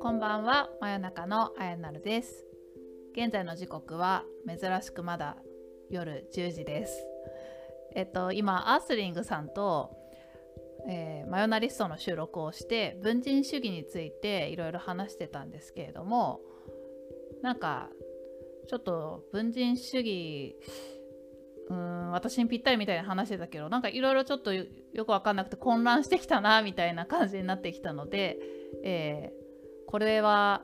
こんばんは真夜中のあやなるです。現在の時刻は珍しくまだ夜10時です。えっと今アースリングさんとえー、マヨナリストの収録をして文人主義についていろいろ話してたんですけれどもなんかちょっと文人主義うん私にぴったりみたいな話してたけどなんかいろいろちょっとよく分かんなくて混乱してきたなみたいな感じになってきたので、えー、これは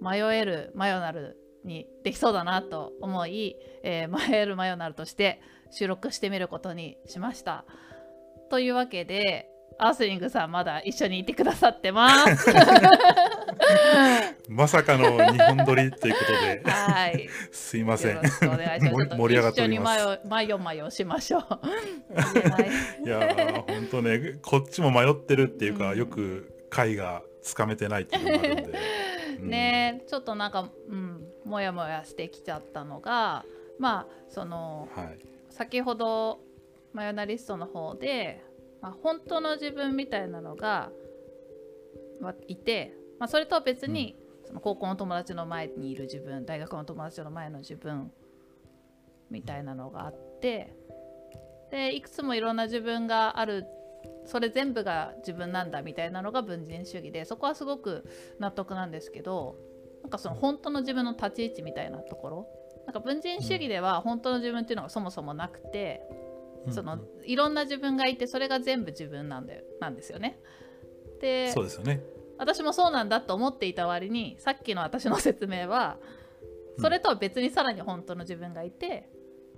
迷えるマヨナルにできそうだなと思い、えー、迷えるマヨナルとして収録してみることにしました。というわけでアースリングさんまだ一緒にいてくださってます。まさかの日本撮りということで、はい、すいません。盛り上がっております。一緒にマヨマヨしましょう。いや本当ねこっちも迷ってるっていうか、うん、よく回がつかめてないっていうのがあるんで。うん、ねちょっとなんかうんもやもやしてきちゃったのがまあその、はい、先ほどマヨナリストの方でまあ、本当の自分みたいなのが、まいて、まあ、それとは別に、その高校の友達の前にいる自分大学の友達の前の自分みたいなのがあってでいくつもいろんな自分があるそれ全部が自分なんだみたいなのが文人主義でそこはすごく納得なんですけどなんかその本当の自分の立ち位置みたいなところ。なんか文人主義では本当の自分っていうのがそもそもなくてそのいろんな自分がいてそれが全部自分なんだよなんですよね。でそうですよね私もそうなんだと思っていた割にさっきの私の説明はそれとは別にさらに本当の自分がいて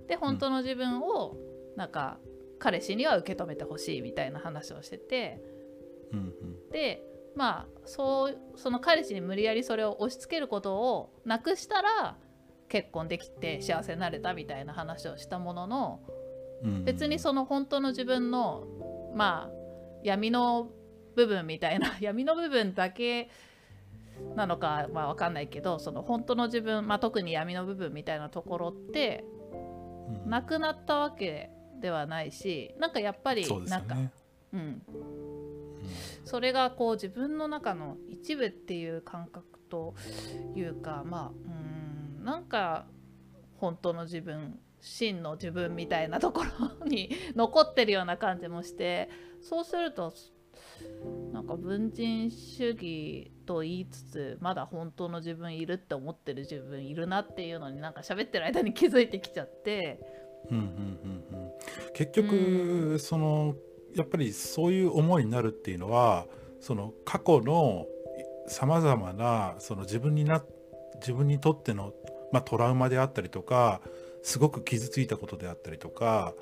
で本当の自分をなんか彼氏には受け止めてほしいみたいな話をしてて、うんうん、でまあそうその彼氏に無理やりそれを押し付けることをなくしたら結婚できて幸せになれたみたいな話をしたものの別にその本当の自分のまあ闇の部分みたいな 闇の部分だけなのかまあ分かんないけどその本当の自分、まあ、特に闇の部分みたいなところってなくなったわけではないしなんかやっぱりなんかう、ね、うん、それがこう自分の中の一部っていう感覚というかまあうんなんか本当の自分真の自分みたいなところに 残ってるような感じもしてそうするとなんか文人主義と言いつつまだ本当の自分いるって思ってる自分いるなっていうのになんか喋ってる間に気づいてきちゃって。うんうんうんうん、結局、うん、そのやっぱりそういう思いになるっていうのはその過去のさまざまなその自分にな自分にとっての、まあ、トラウマであったりとかすごく傷ついたことであったりとか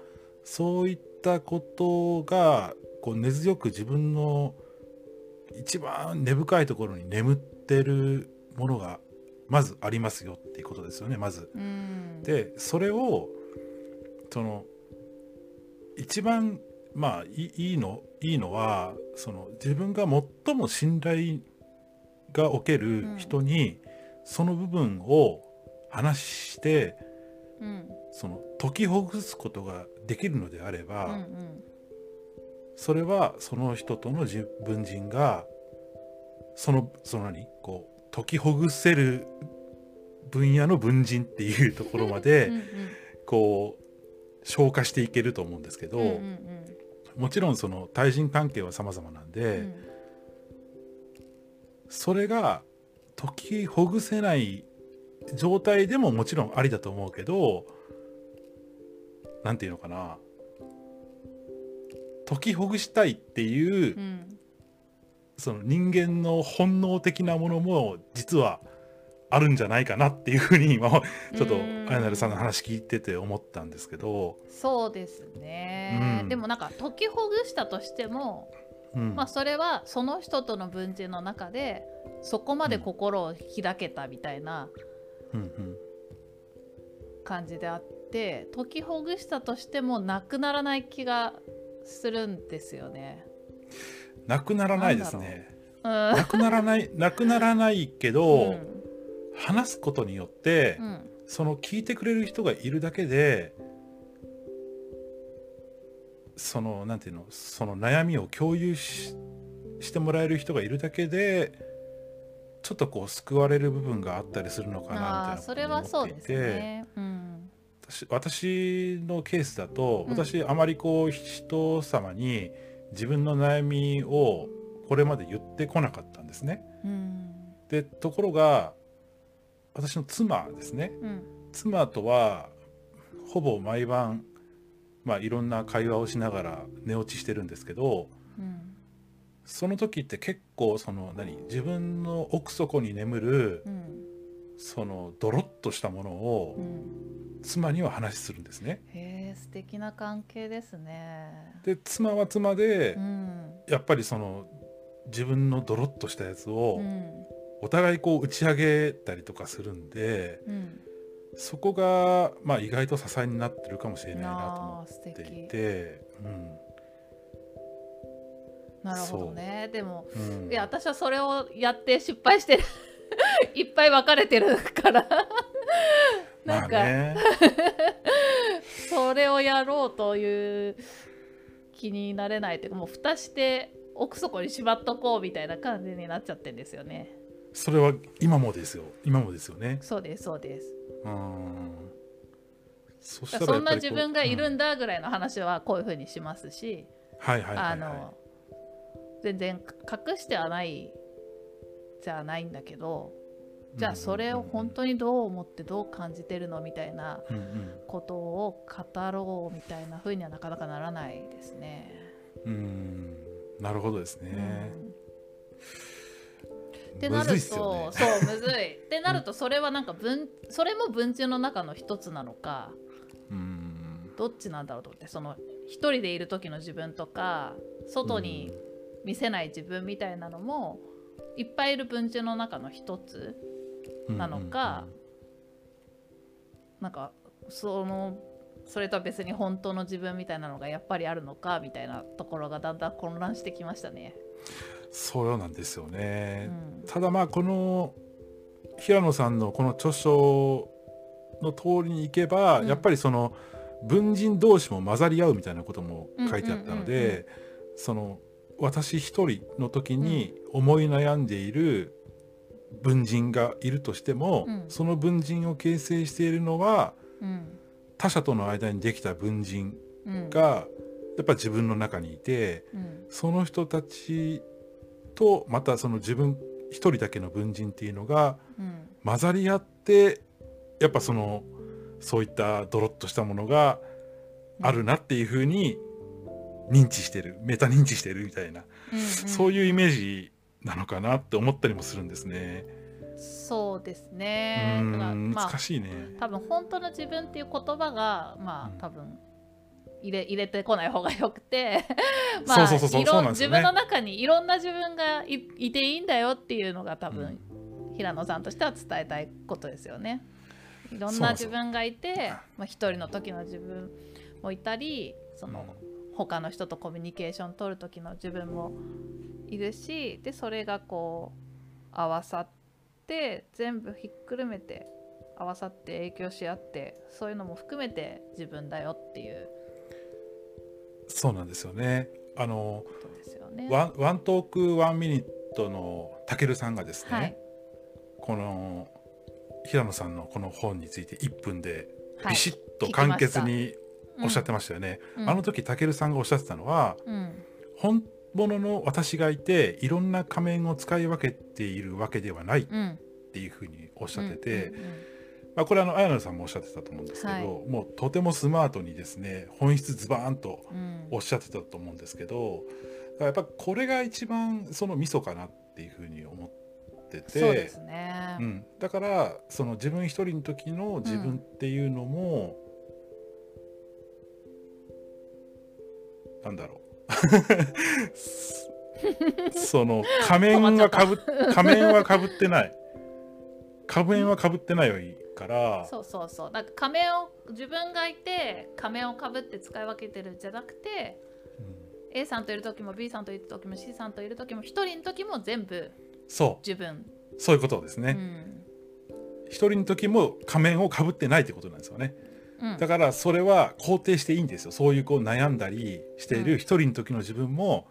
そういったことがこう根強く自分の一番根深いところに眠ってるものがまずありますよっていうことですよねまず。でそれをその一番まあいいのいいのはその自分が最も信頼がおける人に、その部分を話してうん、その解きほぐすことができるのであれば、うんうん、それはその人との文人がそのその何？こう解きほぐせる分野の文人っていうところまでうん、こう消化していけると思うんですけど、うんうんうん、もちろんその対人関係は様々なんで、うん、それが解きほぐせない状態でももちろんありだと思うけど何て言うのかな？解きほぐしたいっていう、うん、その人間の本能的なものも実はあるんじゃないかなっていうふうに今ちょっとあやなるさんの話聞いてて思ったんですけど。そうですね、うん、でもなんか解きほぐしたとしても、うん、まあそれはその人との文人の中でそこまで心を開けたみたいな、感じであって解きほぐしたとしてもなくならない気がするんですよね。なくならないですね。うん、なくならないなくならないけど、うん、話すことによって、うん、その聞いてくれる人がいるだけでそのなんていうのその悩みを共有ししてもらえる人がいるだけでちょっとこう救われる部分があったりするのかなみたいなそれはそうですね。うん私私のケースだとうん。私あまりこう人様に自分の悩みをこれまで言ってこなかったんですね。うん。でところが私の妻ですね。うん。妻とはほぼ毎晩まあいろんな会話をしながら寝落ちしてるんですけどうん。その時って結構その何自分の奥底に眠るうんそのドロッとしたものをうん。妻には話するんですね。へえ素敵な関係ですね。で妻は妻でうん。やっぱりその自分のドロッとしたやつをうん。お互いこう打ち上げたりとかするんでうん。そこがまあ意外と支えになってるかもしれないなと思ってい敵。て、うん。なるほどね。でもうん。いや私はそれをやって失敗してる いっぱい別れてるから。まなんか、あ ねそれをやろうという気になれないというかもう蓋して奥底にしまっとこうみたいな感じになっちゃってんですよね。それは今もですよ。今もですよね。そうですそうです。うんそそんな自分がいるうんだぐらいの話はこういうふうにしますし、はいはいはい、あの全然隠してはないじゃないんだけどじゃあそれを本当にどう思ってどう感じてるのみたいなうんうん。ことを語ろうみたいな風にはなかなかならないですね。うん。うんなるほどですね、うん。ってなると、そうむずい。ってなるとそれはなんか文それも文中の中の一つなのかうん。どっちなんだろうと思ってその一人でいる時の自分とか外に見せない自分みたいなのもいっぱいいる文中の中の一つなのかなんかそのそれとは別に本当の自分みたいなのがやっぱりあるのかみたいなところがだんだん混乱してきましたね。そうなんですようね、ん。ただまあこの平野さんのこの著書の通りにいけば、うん。やっぱりその文人同士も混ざり合うみたいなことも書いてあったのでその私一人の時に思い悩んでいる文人がいるとしても、うん。その文人を形成しているのはうん。他者との間にできた文人うん。がやっぱ自分の中にいてうん。その人たちとまたその自分一人だけの文人っていうのがうん。混ざり合ってやっぱそのそういったドロッとしたものがあるなっていうふうに認知してるメタ認知してるみたいな、うんうんそういうイメージなのかなって思ったりもするんですね。そうですうね。だからんまあ難しいね。多分本当の自分っていう言葉がまうんあ多分入れ入れてこない方がよくて まあ自分の中にいろんな自分がいいていいんだよっていうのが多分、平野さんとしては伝えたいことですよね。いろんな自分がいてまあ、一人の時の自分もいたりその、他の人とコミュニケーション取る時の自分もいるしでそれがこう合わさって全部ひっくるめて合わさって影響し合ってそういうのも含めて自分だよっていうそうなんですよね。あのね。ワンワントークワンミニットのたけるさんがですね、はい、この平野さんのこの本について1分ではいビシッと簡潔におっしゃってまましたよね。うん。あの時たけるさんがおっしゃってたのはうん。本物の私がいていろんな仮面を使い分けているわけではないっうん。ていうふうにおっしゃってて、うんうんまあ、これあの綾野さんもおっしゃってたと思うんですけど、はい。もうとてもスマートにですね本質ズバーンとうん。おっしゃってたと思うんですけどだからやっぱこれが一番そのミソかなっていうふうに思っててそうですね。うん、だからその自分一人の時の自分っていうのも、なんだろう。その仮面はかぶ仮面はかぶってない。仮面はかぶってないから。そうそうそう。なんか仮面を自分がいて仮面をかぶって使い分けてるんじゃなくてうん。A さんといる時も B さんといる時も C さんといる時も一人の時も全部そ自分、うそういうことですね、うん、一人の時も仮面をかぶってないってことなんですよねうん。だからそれは肯定していいんですよ。そういうこう悩んだりしている一人の時の自分も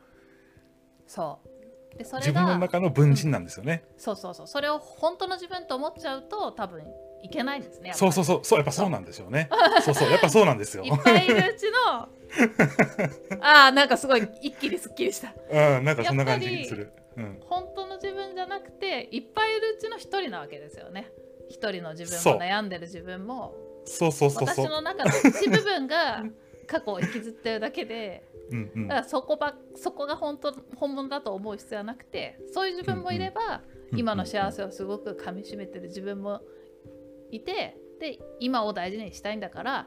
そう。でそれ自分のが中の文人なんですよね、そうそうそう。それを本当の自分と思っちゃうと多分いけないんですねそうそうそう。そうやっぱそうなんですよね。そうそう。やっぱそうなんですよ。いっぱいいるうちの ああなんかすごい一気にすっきりした。うんなんかそんな感じにする。うん。本当の自分じゃなくていっぱいいるうちの一人なわけですよね。一人の自分も悩んでる自分もそうそうそうそう。私の中の一部分が過去を引きずってるだけでうんうん。だからそこばそこが本当本物だと思う必要はなくてそういう自分もいれば、うん今の幸せをすごくかみしめてる自分もいてで今を大事にしたいんだから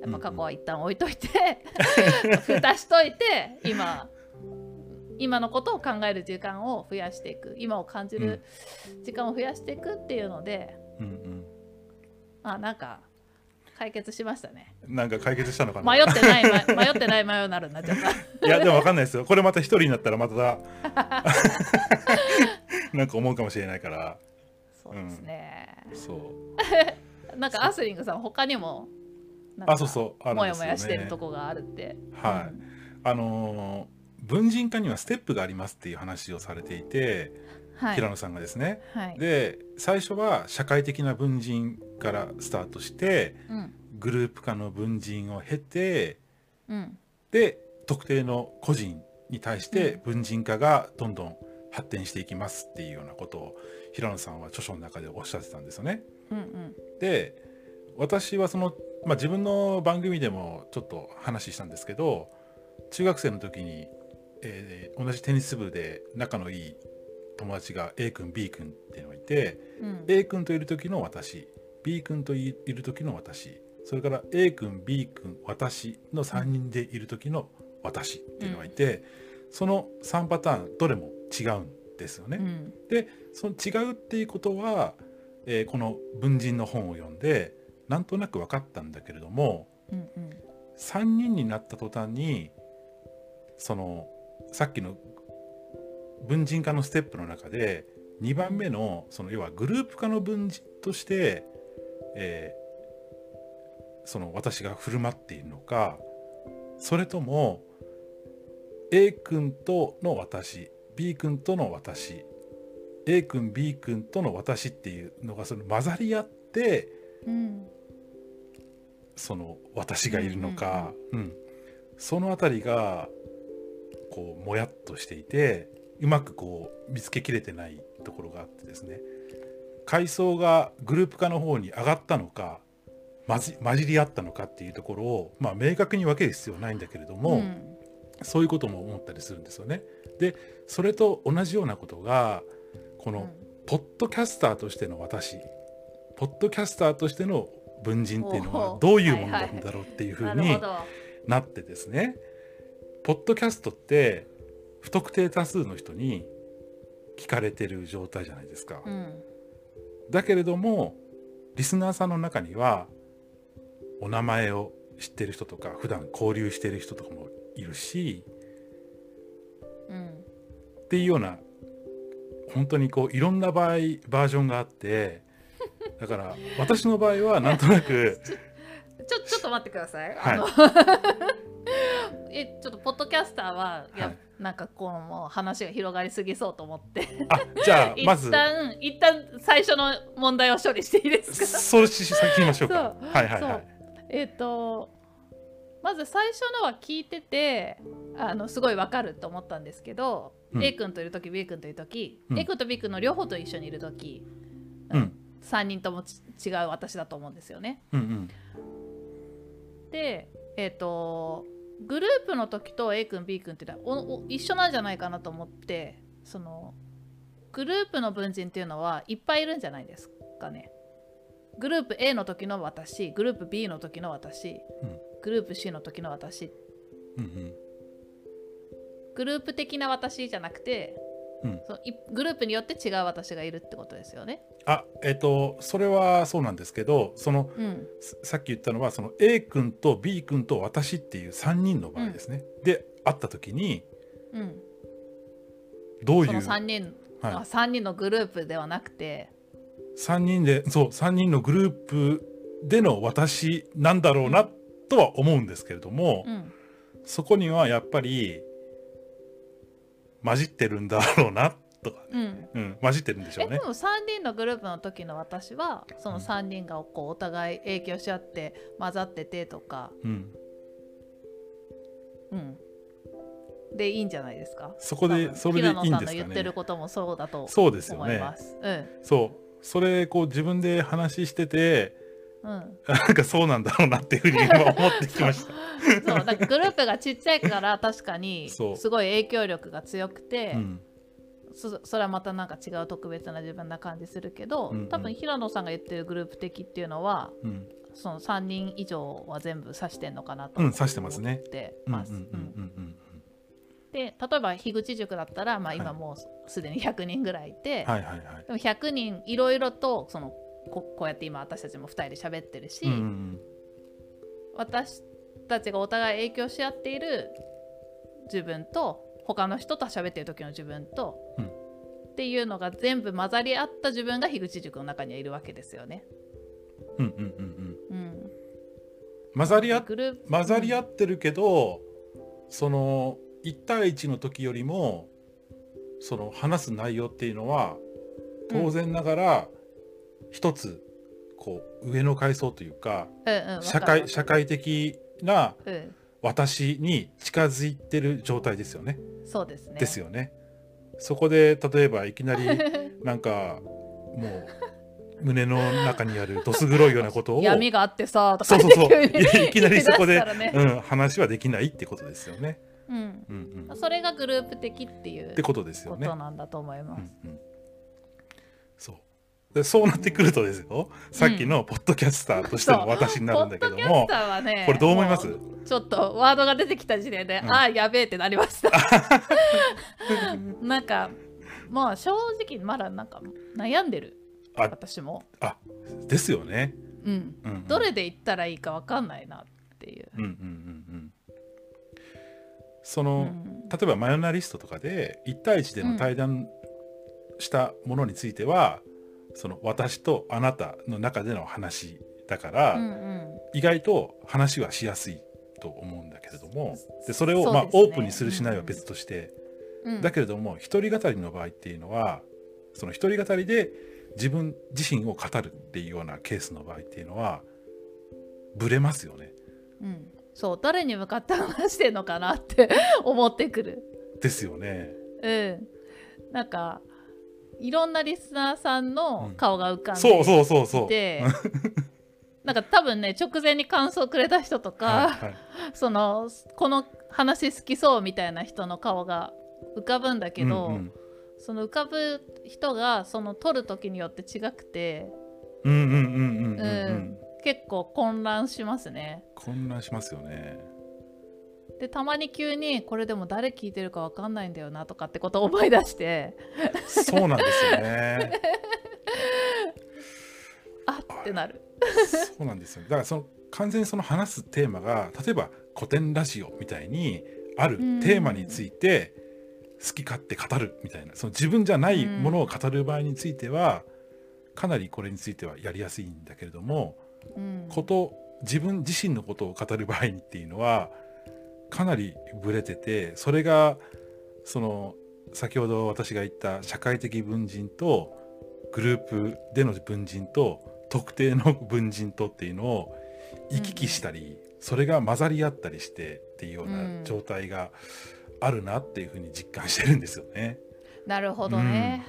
やっぱ過去は一旦置いといて、蓋しといて今今のことを考える時間を増やしていく今を感じる時間を増やしていくっていうので、うんあなんか解決しましたね。うんなんか解決したのかな？迷ってないま迷ってない迷うなるになっちゃったいやでもわかんないですよ。これまた一人になったらまた なんか思うかもしれないから。そうですね、そう。なんかアスリングさん他にもあそうそうあね。もやもやしてるとこがあるって。はい。あのー文人化にはステップがありますっていう話をされていて、はい。平野さんがですね。はい。で最初は社会的な文人からスタートしてうん。グループ化の文人を経てうん。で特定の個人に対して文人化がどんどん発展していきますっていうようなことを平野さんは著書の中でおっしゃってたんですよね。うんうん。で私はその、まあ、自分の番組でもちょっと話したんですけど中学生の時に、えー同じテニス部で仲のいい友達が A 君 B 君っていうのがいてうん。A 君といる時の私 B 君といる時の私。それから A 君 B 君私の3人でいる時の私っていうのがいて、その3パターンどれも違うんですよね。うん。でその違うっていうことは、えーこの文人の本を読んでなんとなく分かったんだけれどもうんうん。3人になった途端にそのさっきの文人化のステップの中で2番目のその要はグループ化の文人として、えーその私が振る舞っているのかそれとも A 君との私 B 君との私 A 君 B 君との私っていうのがその混ざり合ってうんその私がいるのか、うん。そのあたりがこうもやっとしていてうまくこう見つけきれてないところがあってですね階層がグループ化の方に上がったのか混じ混じり合ったのかっていうところを、まあ、明確に分ける必要はないんだけれども、うん。そういうことも思ったりするんですよね。でそれと同じようなことがこの、ポッドキャスターとしての私ポッドキャスターとしての文人っていうのはどういうものなんだろうっていうふうになってですね。ポッドキャストって不特定多数の人に聞かれてる状態じゃないですか。うんだけれどもリスナーさんの中にはお名前を知ってる人とか普段交流してる人とかもいるしうん。っていうような本当にこういろんな場合バージョンがあってだから私の場合はなんとなく ちょちょっと待ってください。はい。あ のえちょっとポッドキャスターは、はいなんかこのもう話が広がりすぎそうと思って。あじゃあ一 まず。旦一旦最初の問題を処理していいですか？そうし先言いましょうか。はいはいはい。えっ、とまず最初のは聞いててあのすごいわかると思ったんですけど、うん。A 君といる時 B 君といる時、うん。A 君と B 君の両方と一緒にいる時、うん。3人ともち違う私だと思うんですよね。うんうん。でえっ、とグループの時と A 君 B 君ってお一緒なんじゃないかなと思ってそのグループの文人っていうのはいっぱいいるんじゃないですかね。グループ A の時の私グループ B の時の私、うん。グループ C の時の私。うんうん。グループ的な私じゃなくて、うん。そのいグループによって違う私がいるってことですよね。あえっ、とそれはそうなんですけどそのうん、ささっき言ったのはその A 君と B 君と私っていう3人の場合ですね、で会った時にうん、どういうその3人、はい。あ3人のグループではなくて、3人でそう3人のグループでの私なんだろうなとは思うんですけれども、うん。そこにはやっぱり混じってるんだろうなとか、うん。うん、混じってるんでしょうね。えで。も3人のグループの時の私はその3人がこうお互い影響し合って混ざっててとか、うん、うん、でいいんじゃないですか？そこでそれでいいんですかね。平野さんの言ってることもそうだとそうですよね。思いま。す。うん。そう。それこう自分で話しててうん、なんかそうなんだろうなっていうふうに今思ってきました。そうだからグループがちっちゃいから確かにすごい影響力が強くて、うん。そそれはまたなんか違う特別な自分な感じするけど、うんうん。多分平野さんが言ってるグループ的っていうのはうん。その3人以上は全部指してんのかなとうん思指してますね。まで例えば樋口塾だったら、まあ、はい。今もうすでに100人ぐらいいて、はいはいはい。でも100人いろいろとそのここうやって今私たちも2人で喋ってるし、うんうん私たちがお互い影響し合っている自分と他の人と喋ってる時の自分と、うん。っていうのが全部混ざり合った自分が樋口塾の中にはいるわけですよね。うんうんうんうん。うん、混ざり合混ざり合ってるけど、その1対1の時よりもその話す内容っていうのは当然ながら一つこう上の階層というかうんうんわ社会社会的なうん、私に近づいてる状態ですよね。そうですね。ですよね。そこで例えばいきなり なんかもう胸の中にあるどす黒いようなことを闇があってさとかそうそうそういいきなりそこでねうん、話はできないってことですよね。うん、うんうん、それがグループ的っていうってことですよねこと。なんだと思います。うんうん、そうでそうなってくるとですよ、さっきのポッドキャスターとしての私になるんだけどもこれどう思います？ちょっとワードが出てきた時点で、うん。ああやべえってなりました。なんかまあ正直まだなんか悩んでる。あ私も、あですよね。うん、うんうん、どれで言ったらいいかわかんないなっていう、うんうんうんうん。そうの、ん。例えばマヨナリストとかで1対1での対談したものについては、その私とあなたの中での話だから、うんうん。意外と話はしやすいと思うんだけれどもでそれをまあオープンにするしないは別として、うん。だけれども一人語りの場合っていうのはその一人語りで自分自身を語るっていうようなケースの場合っていうのはブレますよね。うん。そう誰に向かって話してんのかなって思ってくる。ですよね。うん。なんかいろんなリスナーさんの顔が浮かんでそうそうそうそう。で なんか多分ね直前に感想くれた人とか、はいはい。そのこの話好きそうみたいな人の顔が浮かぶんだけど、うんうん。その浮かぶ人がその撮る時によって違くて、うんうんうんうんうんうん。うん。結構混乱しますね。混乱しますよね。でたまに急にこれでも誰聞いてるか分かんないんだよなとかってことを思い出してそうなんですよね。あってなる。そうなんですよ。だからその完全にその話すテーマが例えば古典ラジオみたいにあるテーマについて好き勝手語るみたいなその自分じゃないものを語る場合についてはかなりこれについてはやりやすいんだけれどもうんこと自分自身のことを語る場合にっていうのはかなりブレててそれがその先ほど私が言った社会的文人とグループでの文人と特定の文人とっていうのを行き来したり、それが混ざり合ったりしてっていうような状態があるなっていうふうに実感してるんですよね。なるほどね。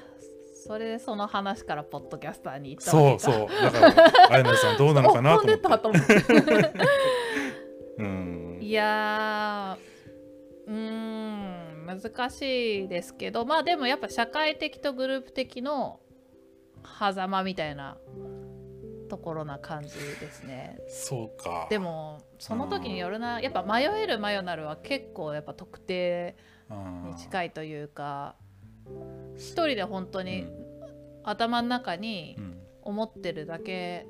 それでその話からポッドキャスターに行ったそうわけか。そうだからあやなさんどうなのかなと思ってやーうーん難しいですけどまあでもやっぱ社会的とグループ的の狭間みたいなところな感じですね。そうか。でもその時によるなやっぱ迷えるマヨナルは結構やっぱ特定に近いというか一人で本当に頭の中にうん思ってるだけ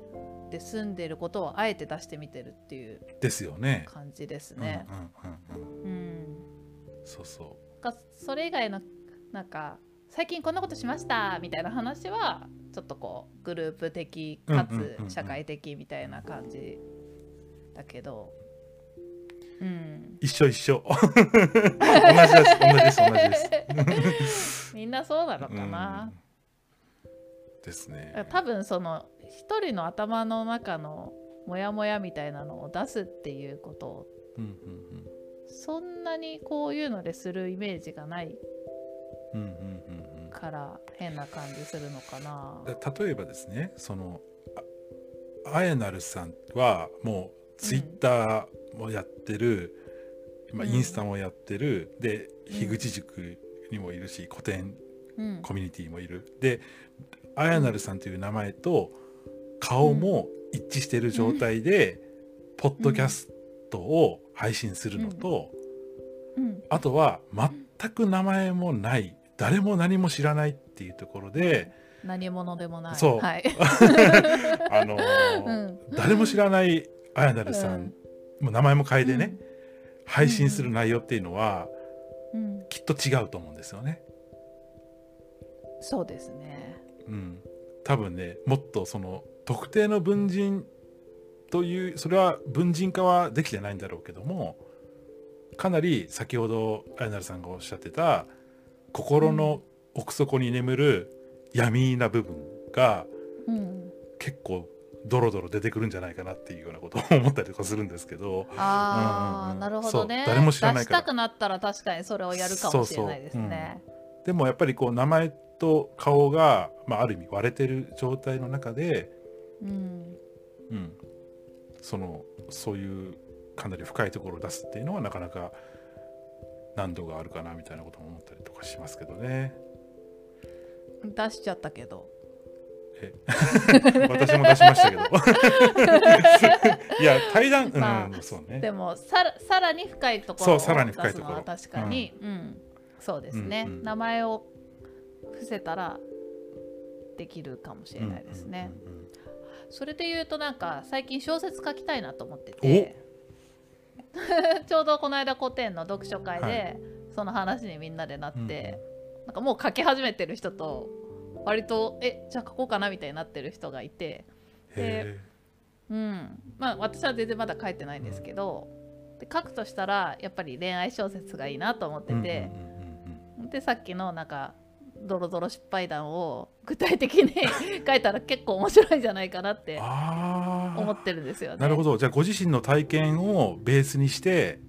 で済んでることをあえて出してみてるっていうですよね。感じですね。うんうそうそかそれ以外のなんか最近こんなことしましたみたいな話はちょっとこうグループ的かつ社会的みたいな感じだけど。うん。一緒一緒。同じです。同じです。同じです。みんなそうなのかな、うん。ですね。多分その一人の頭の中のモヤモヤみたいなのを出すっていうこと。をうんうんそんなにこういうのでするイメージがないうんうんうんうんうんから変な感じするのかな。で例えばですねそのああやなるさんはもうツイッターもやってる、まあ、うん。インスタもやってる、でうん。樋口塾にもいるし古典うん。コミュニティもいる。であやなるさんという名前と顔も一致している状態で、ポッドキャストを配信するのと、うん。あとは全く名前もない誰も何も知らないっていうところで、何者でもない。そう。はい。あのー誰も知らないあやなるさん、もう名前も変えてね、配信する内容っていうのはうん、うん。きっと違うと思うんですよね。そうですね。うん、多分ねもっとその特定の文人というそれは文人化はできてないんだろうけどもかなり先ほどあやなるさんがおっしゃってた心の奥底に眠る闇な部分がうん、結構ドロドロ出てくるんじゃないかなっていうようなことを思ったりとかするんですけど。ああ、うんうんうんなるほどね。そう誰も知らないから。出したくなったら確かにそれをやるかもしれないですね。でもやっぱりこう名前と顔が、まあ、ある意味割れてる状態の中で、うん、うん、そのそういうかなり深いところを出すっていうのはなかなか難度があるかなみたいなことも思ったりとかしますけどね。出しちゃったけど。私も出しましたけど。いや対談、うん、まあそうね。でもさらさらに深いところをそうさらに深いところ。確かに、うん。そうですね、うんうん。名前を伏せたらできるかもしれないですね。うんうんうんうんそれで言うとなんか最近小説書きたいなと思ってて。ちょうどこの間古典の読書会で、はい。その話にみんなでなって、うんうん。なんかもう書き始めてる人と割とえじゃあ書こうかなみたいになってる人がいて、へうん、まあ私は全然まだ書いてないんですけど、で書くとしたらやっぱり恋愛小説がいいなと思ってえて、うんうんうんうん。でさっきのなんかドロドロ失敗談を具体的に 書いたら結構面白いんじゃないかなってあ思ってるんですよね。なるほど。じゃあご自身の体験をベースにして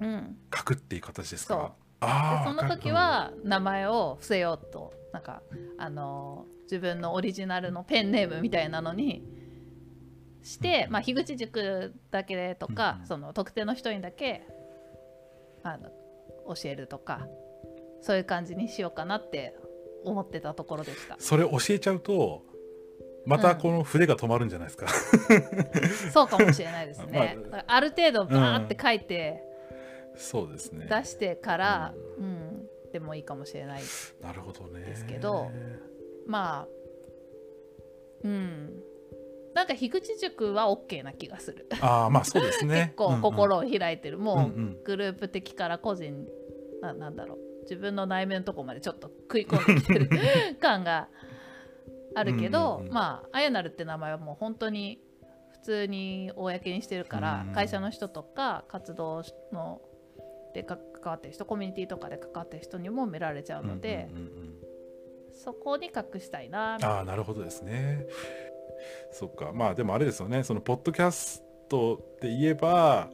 うん、書くっていう形ですか？あーでその時は名前を伏せようとなんかあのー自分のオリジナルのペンネームみたいなのにして、まあ、樋口塾だけとか、うんうん。その特定の人にだけあの教えるとかそういう感じにしようかなって思ってたところでした。それ教えちゃうとまたこの筆が止まるんじゃないですか、そうかもしれないですね、まあある程度バーって書いてそうですね。出してから、うん。でもいいかもしれないなるほどね。ですけどまあうん。なんか樋口塾は OK な気がする、ああまあそうですね。結構心を開いてる、もううんうん。グループ的から個人ななんだろう自分の内面のとこまでちょっと食い込んできてる 感があるけど、うんうんうん。まああやなるって名前はもう本当に普通に公にしてるから、うん。会社の人とか活動ので関わってる人コミュニティとかで関わってる人にも見られちゃうので、うんうんうんうん。そこに隠したいな。あなるほどですね。そっか。まあでもあれですよね。そのポッドキャストで言えば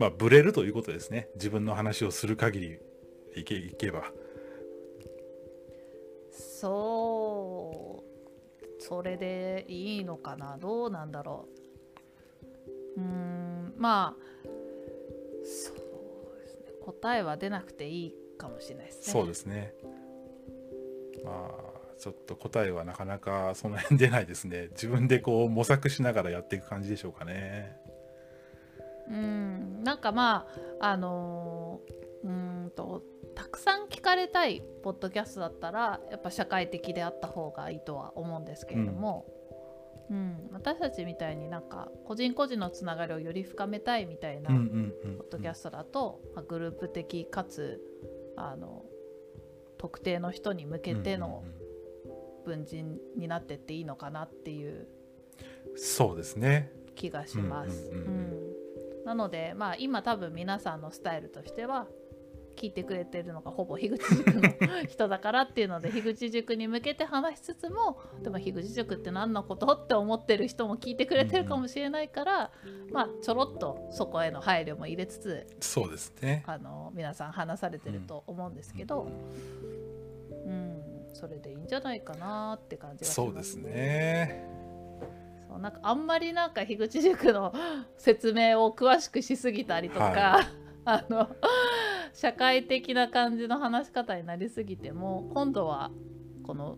まあブレるということですね。自分の話をする限りいけいけば。そう。それでいいのかな？どうなんだろう？うーんまあそうですね。答えは出なくていいかもしれないですね。そうですね。まあちょっと答えはなかなかその辺出ないですね。自分でこう模索しながらやっていく感じでしょうかね。うんなんかまああのーうーんとたくさん聞かれたいポッドキャストだったらやっぱ社会的であった方がいいとは思うんですけれども、うん。私たちみたいになんか個人個人のつながりをより深めたいみたいなうんうんうんポッドキャストだと、まあグループ的かつあの特定の人に向けての文人になってっていいのかなっていうそうですね。気がします。うんうんうん。うん。なのでまあ今多分皆さんのスタイルとしては聞いてくれてるのがほぼ樋口塾の人だからっていうので樋口塾に向けて話しつつもでも樋口塾って何のことって思ってる人も聞いてくれてるかもしれないから、まあちょろっとそこへの配慮も入れつつそうですね。あの皆さん話されてると思うんですけど、うん。それでいいんじゃないかなって感じがします。そうですね。なんかあんまりなんか樋口塾の説明を詳しくしすぎたりとか、は あの社会的な感じの話し方になりすぎても今度はこの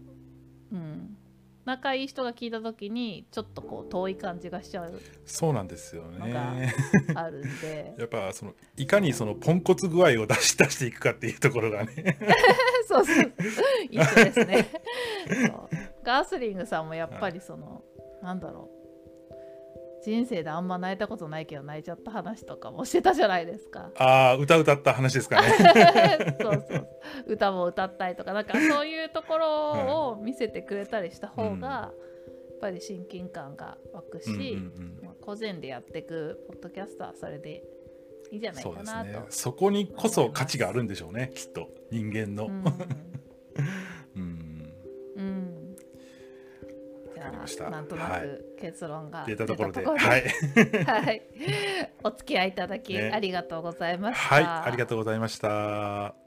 うん仲いい人が聞いた時にちょっとこう遠い感じがしちゃうそうなんですよね。あるんで。やっぱそのいかにそのポンコツ具合を出し出していくかっていうところがね。そうそう一緒ですね。ガースリングさんもやっぱりその、なんだろう人生であんま泣いたことないけど泣いちゃった話とかもしてたじゃないですか。ああ歌歌った話ですかね。そうそう歌も歌ったりとかなんかそういうところを見せてくれたりした方が、やっぱり親近感が湧くし、うんうんうんまあ個人でやっていくポッドキャストはそれでいいんじゃないかなと。ね。そこにこそ価値があるんでしょうねきっと。人間の。うんうん わかりました。あなんとなはい。く結論が出たところで。はい。はい、お付き合いいただきね。ありがとうございました。はい。ありがとうございました